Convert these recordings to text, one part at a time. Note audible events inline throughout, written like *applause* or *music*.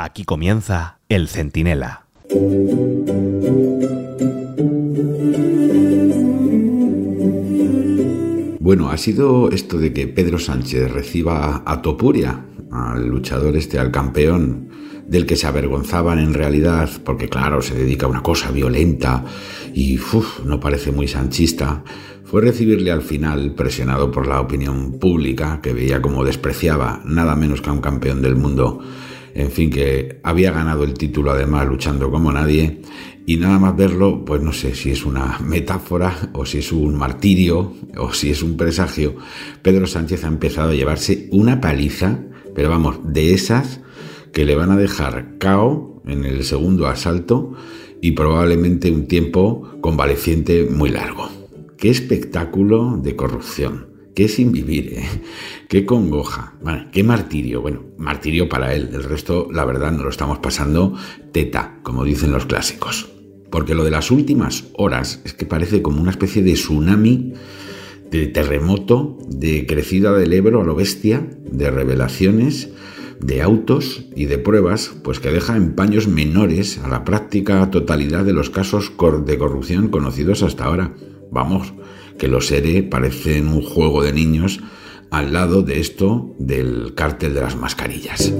Aquí comienza El Centinela. Bueno, ha sido esto de que Pedro Sánchez reciba a Topuria, al luchador este, al campeón, del que se avergonzaban en realidad, porque claro, se dedica a una cosa violenta y no parece muy sanchista, fue recibirle al final, presionado por la opinión pública, que veía como despreciaba nada menos que a un campeón del mundo, en fin, que había ganado el título además luchando como nadie, y nada más verlo, pues no sé si es una metáfora o si es un martirio o si es un presagio, Pedro Sánchez ha empezado a llevarse una paliza, pero vamos, de esas que le van a dejar cao en el segundo asalto y probablemente un tiempo convaleciente muy largo. Qué espectáculo de corrupción. Qué sin vivir, ¿eh? qué congoja, qué martirio. Bueno, martirio para él. El resto, la verdad, no lo estamos pasando teta, como dicen los clásicos. Porque lo de las últimas horas es que parece como una especie de tsunami, de terremoto, de crecida del Ebro a lo bestia, de revelaciones, de autos y de pruebas, pues que deja en paños menores a la práctica totalidad de los casos de corrupción conocidos hasta ahora. Vamos, que los ERE parecen un juego de niños al lado de esto del cártel de las mascarillas.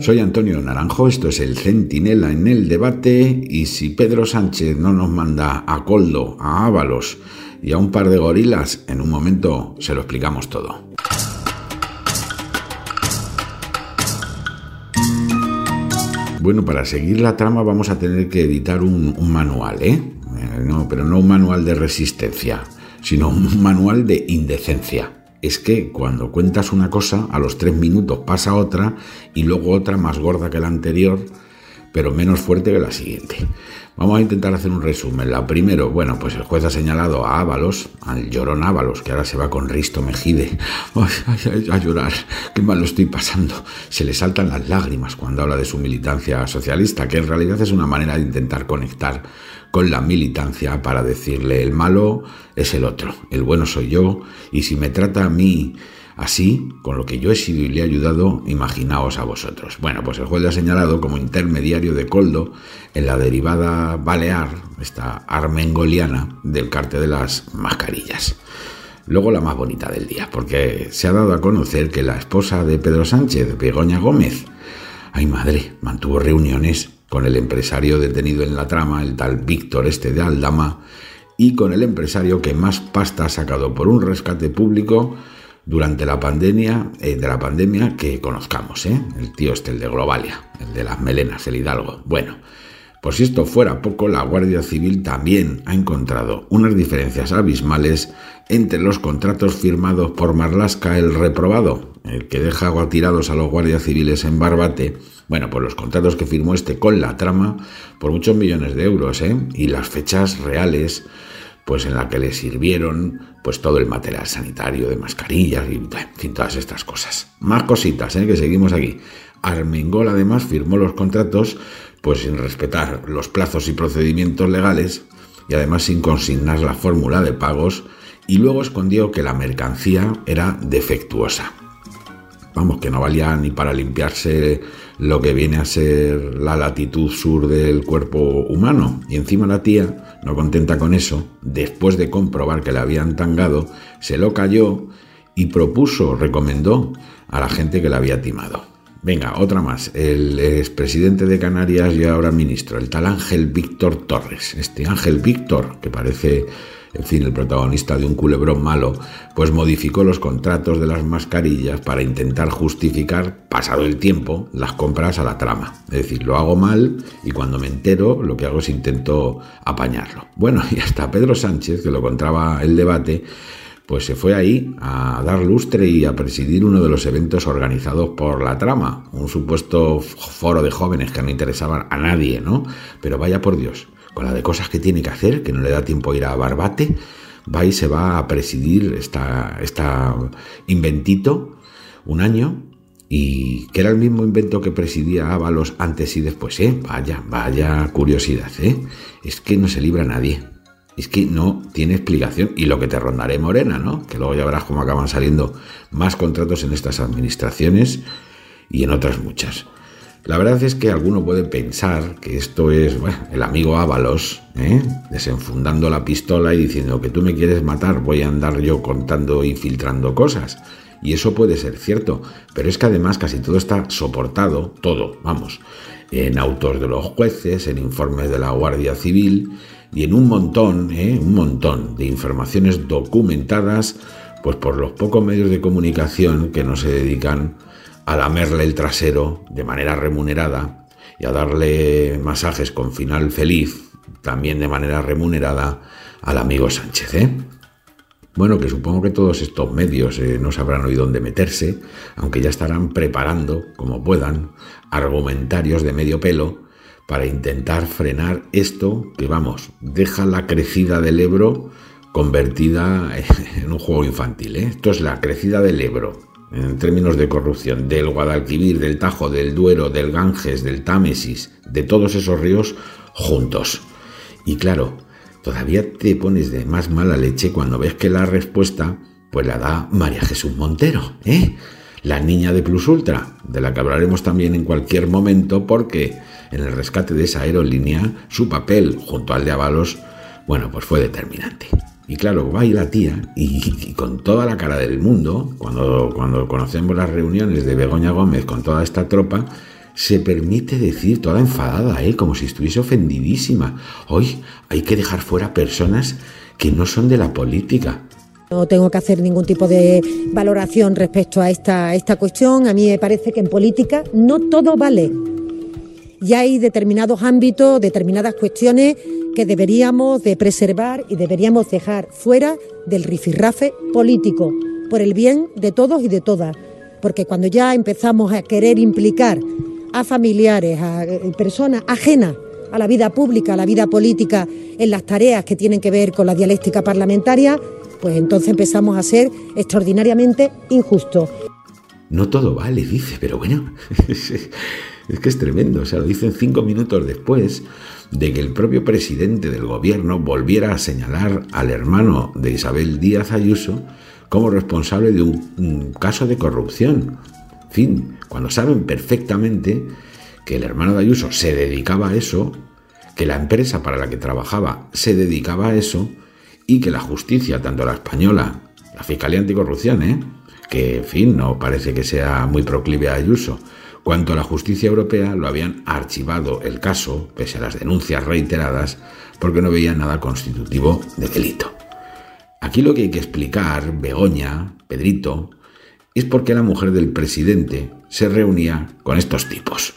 Soy Antonio Naranjo, esto es el Centinela en el debate y si Pedro Sánchez no nos manda a Coldo, a Ábalos y a un par de gorilas, en un momento se lo explicamos todo. Bueno, para seguir la trama vamos a tener que editar un, manual, ¿eh? ¿eh? No, pero no un manual de resistencia, sino un manual de indecencia. Es que cuando cuentas una cosa, a los tres minutos pasa otra y luego otra más gorda que la anterior, pero menos fuerte que la siguiente. Vamos a intentar hacer un resumen. La primero, bueno, pues el juez ha señalado a Ábalos, al llorón Ábalos, que ahora se va con Risto Mejide. *laughs* a llorar, qué mal lo estoy pasando. Se le saltan las lágrimas cuando habla de su militancia socialista, que en realidad es una manera de intentar conectar con la militancia para decirle el malo es el otro, el bueno soy yo, y si me trata a mí Así, con lo que yo he sido y le he ayudado, imaginaos a vosotros. Bueno, pues el juez le ha señalado como intermediario de Coldo en la derivada balear, esta armengoliana, del carte de las mascarillas. Luego la más bonita del día, porque se ha dado a conocer que la esposa de Pedro Sánchez, Begoña Gómez, ay madre, mantuvo reuniones con el empresario detenido en la trama, el tal Víctor este de Aldama, y con el empresario que más pasta ha sacado por un rescate público durante la pandemia, eh, de la pandemia que conozcamos, ¿eh? El tío este, el de Globalia, el de las melenas, el Hidalgo. Bueno, por si esto fuera poco, la Guardia Civil también ha encontrado unas diferencias abismales entre los contratos firmados por Marlasca el reprobado, el que deja tirados a los guardias civiles en Barbate, bueno, pues los contratos que firmó este con la trama por muchos millones de euros, ¿eh? Y las fechas reales pues en la que le sirvieron pues todo el material sanitario de mascarillas y en fin, todas estas cosas. Más cositas, ¿eh? que seguimos aquí. Armengol además firmó los contratos pues sin respetar los plazos y procedimientos legales y además sin consignar la fórmula de pagos y luego escondió que la mercancía era defectuosa. Vamos, que no valía ni para limpiarse lo que viene a ser la latitud sur del cuerpo humano. Y encima la tía, no contenta con eso, después de comprobar que le habían tangado, se lo cayó y propuso, recomendó a la gente que la había timado. Venga, otra más. El expresidente de Canarias y ahora ministro, el tal Ángel Víctor Torres. Este Ángel Víctor, que parece en fin, el protagonista de un culebrón malo, pues modificó los contratos de las mascarillas para intentar justificar, pasado el tiempo, las compras a la trama. Es decir, lo hago mal y cuando me entero lo que hago es intento apañarlo. Bueno, *laughs* y hasta Pedro Sánchez, que lo encontraba el debate, pues se fue ahí a dar lustre y a presidir uno de los eventos organizados por la trama, un supuesto foro de jóvenes que no interesaban a nadie, ¿no? Pero vaya por Dios, con la de cosas que tiene que hacer, que no le da tiempo a ir a Barbate, va y se va a presidir esta, esta inventito un año y que era el mismo invento que presidía Ábalos antes y después, ¿eh? Vaya, vaya curiosidad, ¿eh? Es que no se libra nadie. Es que no tiene explicación. Y lo que te rondaré Morena, ¿no? Que luego ya verás cómo acaban saliendo más contratos en estas administraciones y en otras muchas. La verdad es que alguno puede pensar que esto es el amigo Ábalos, ¿eh? desenfundando la pistola y diciendo que tú me quieres matar, voy a andar yo contando y filtrando cosas. Y eso puede ser cierto, pero es que además casi todo está soportado, todo, vamos, en autos de los jueces, en informes de la Guardia Civil y en un montón, ¿eh? un montón de informaciones documentadas pues por los pocos medios de comunicación que no se dedican a lamerle el trasero de manera remunerada y a darle masajes con final feliz, también de manera remunerada, al amigo Sánchez. ¿eh? Bueno, que supongo que todos estos medios eh, no sabrán hoy dónde meterse, aunque ya estarán preparando, como puedan, argumentarios de medio pelo para intentar frenar esto que, vamos, deja la crecida del Ebro convertida *laughs* en un juego infantil. ¿eh? Esto es la crecida del Ebro en términos de corrupción, del Guadalquivir, del Tajo, del Duero, del Ganges, del Támesis, de todos esos ríos juntos. Y claro, todavía te pones de más mala leche cuando ves que la respuesta pues la da María Jesús Montero, ¿eh? La niña de Plus Ultra, de la que hablaremos también en cualquier momento porque en el rescate de esa aerolínea su papel junto al de Avalos, bueno, pues fue determinante. Y claro, va ahí la tía y, con toda la cara del mundo, cuando, cuando conocemos las reuniones de Begoña Gómez con toda esta tropa, se permite decir toda enfadada, ¿eh? como si estuviese ofendidísima. Hoy hay que dejar fuera personas que no son de la política. No tengo que hacer ningún tipo de valoración respecto a esta, esta cuestión. A mí me parece que en política no todo vale. Y hay determinados ámbitos, determinadas cuestiones que deberíamos de preservar y deberíamos dejar fuera del rifirrafe político, por el bien de todos y de todas. Porque cuando ya empezamos a querer implicar a familiares, a eh, personas ajenas a la vida pública, a la vida política, en las tareas que tienen que ver con la dialéctica parlamentaria, pues entonces empezamos a ser extraordinariamente injustos. No todo vale, dice, pero bueno, *laughs* es que es tremendo, o sea, lo dicen cinco minutos después de que el propio presidente del gobierno volviera a señalar al hermano de Isabel Díaz Ayuso como responsable de un, caso de corrupción. Fin, cuando saben perfectamente que el hermano de Ayuso se dedicaba a eso, que la empresa para la que trabajaba se dedicaba a eso y que la justicia, tanto la española, la Fiscalía Anticorrupción, ¿eh? Que en fin, no parece que sea muy proclive a Ayuso, cuanto a la justicia europea lo habían archivado el caso, pese a las denuncias reiteradas, porque no veían nada constitutivo de delito. Aquí lo que hay que explicar, Begoña, Pedrito, es por qué la mujer del presidente se reunía con estos tipos.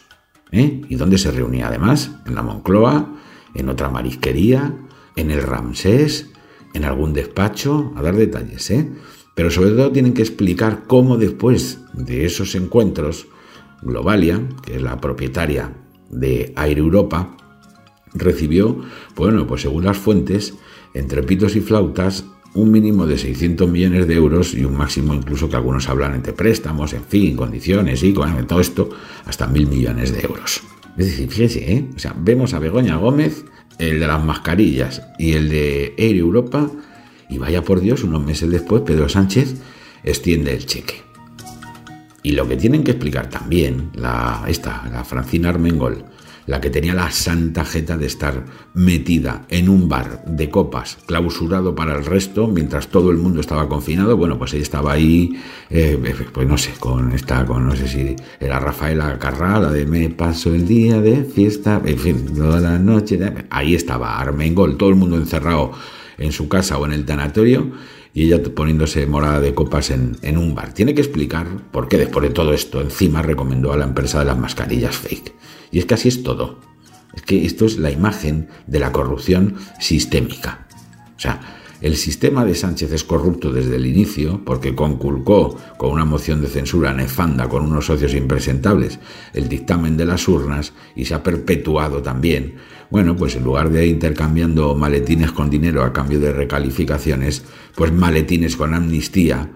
¿Eh? ¿Y dónde se reunía además? ¿En la Moncloa? ¿En otra marisquería? ¿En el Ramsés? ¿En algún despacho? A dar detalles, ¿eh? Pero sobre todo tienen que explicar cómo después de esos encuentros Globalia, que es la propietaria de Air Europa, recibió, bueno, pues según las fuentes, entre pitos y flautas, un mínimo de 600 millones de euros y un máximo incluso que algunos hablan entre préstamos, en fin, condiciones y con todo esto, hasta mil millones de euros. Es decir, fíjese, ¿eh? O sea, vemos a Begoña Gómez, el de las mascarillas y el de Air Europa, y vaya por Dios, unos meses después, Pedro Sánchez extiende el cheque. Y lo que tienen que explicar también, la, esta, la Francina Armengol, la que tenía la santa jeta de estar metida en un bar de copas, clausurado para el resto, mientras todo el mundo estaba confinado, bueno, pues ella estaba ahí, eh, pues no sé, con esta, con no sé si era Rafaela Carrá, la de me paso el día de fiesta, en fin, toda la noche, ahí estaba Armengol, todo el mundo encerrado en su casa o en el tanatorio, y ella poniéndose morada de copas en, un bar. Tiene que explicar por qué después de todo esto encima recomendó a la empresa de las mascarillas fake. Y es que así es todo. Es que esto es la imagen de la corrupción sistémica. O sea, el sistema de Sánchez es corrupto desde el inicio porque conculcó con una moción de censura nefanda con unos socios impresentables el dictamen de las urnas y se ha perpetuado también bueno, pues en lugar de intercambiando maletines con dinero a cambio de recalificaciones, pues maletines con amnistía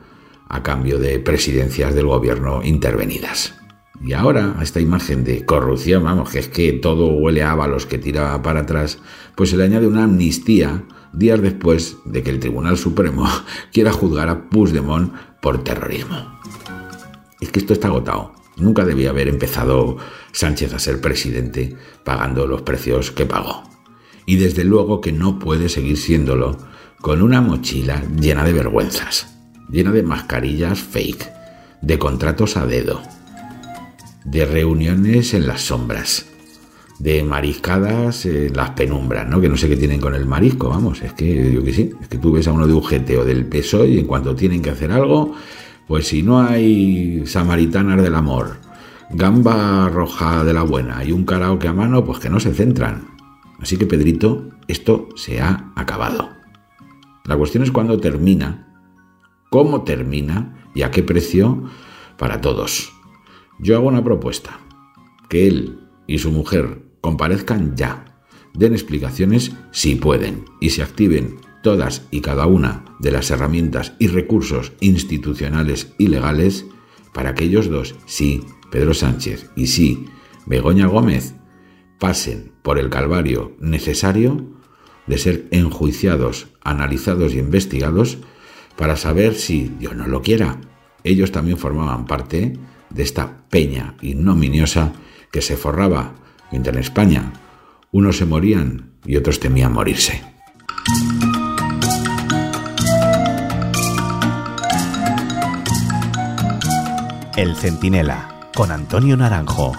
a cambio de presidencias del gobierno intervenidas. Y ahora, a esta imagen de corrupción, vamos, que es que todo huele a ábalos que tira para atrás, pues se le añade una amnistía días después de que el Tribunal Supremo *laughs* quiera juzgar a Puigdemont por terrorismo. Es que esto está agotado. Nunca debía haber empezado Sánchez a ser presidente pagando los precios que pagó. Y desde luego que no puede seguir siéndolo con una mochila llena de vergüenzas, llena de mascarillas fake, de contratos a dedo, de reuniones en las sombras, de mariscadas en las penumbras, ¿no? Que no sé qué tienen con el marisco, vamos, es que yo que sí, es que tú ves a uno de UGT o del PSOE y en cuanto tienen que hacer algo, pues si no hay samaritanas del amor, gamba roja de la buena y un karaoke a mano, pues que no se centran. Así que Pedrito, esto se ha acabado. La cuestión es cuándo termina, cómo termina y a qué precio para todos. Yo hago una propuesta, que él y su mujer comparezcan ya, den explicaciones si pueden y se activen todas y cada una de las herramientas y recursos institucionales y legales para que ellos dos, sí, Pedro Sánchez y sí, Begoña Gómez, pasen por el calvario necesario de ser enjuiciados, analizados y investigados para saber si, Dios no lo quiera, ellos también formaban parte de esta peña ignominiosa que se forraba mientras en España unos se morían y otros temían morirse. El Centinela, con Antonio Naranjo.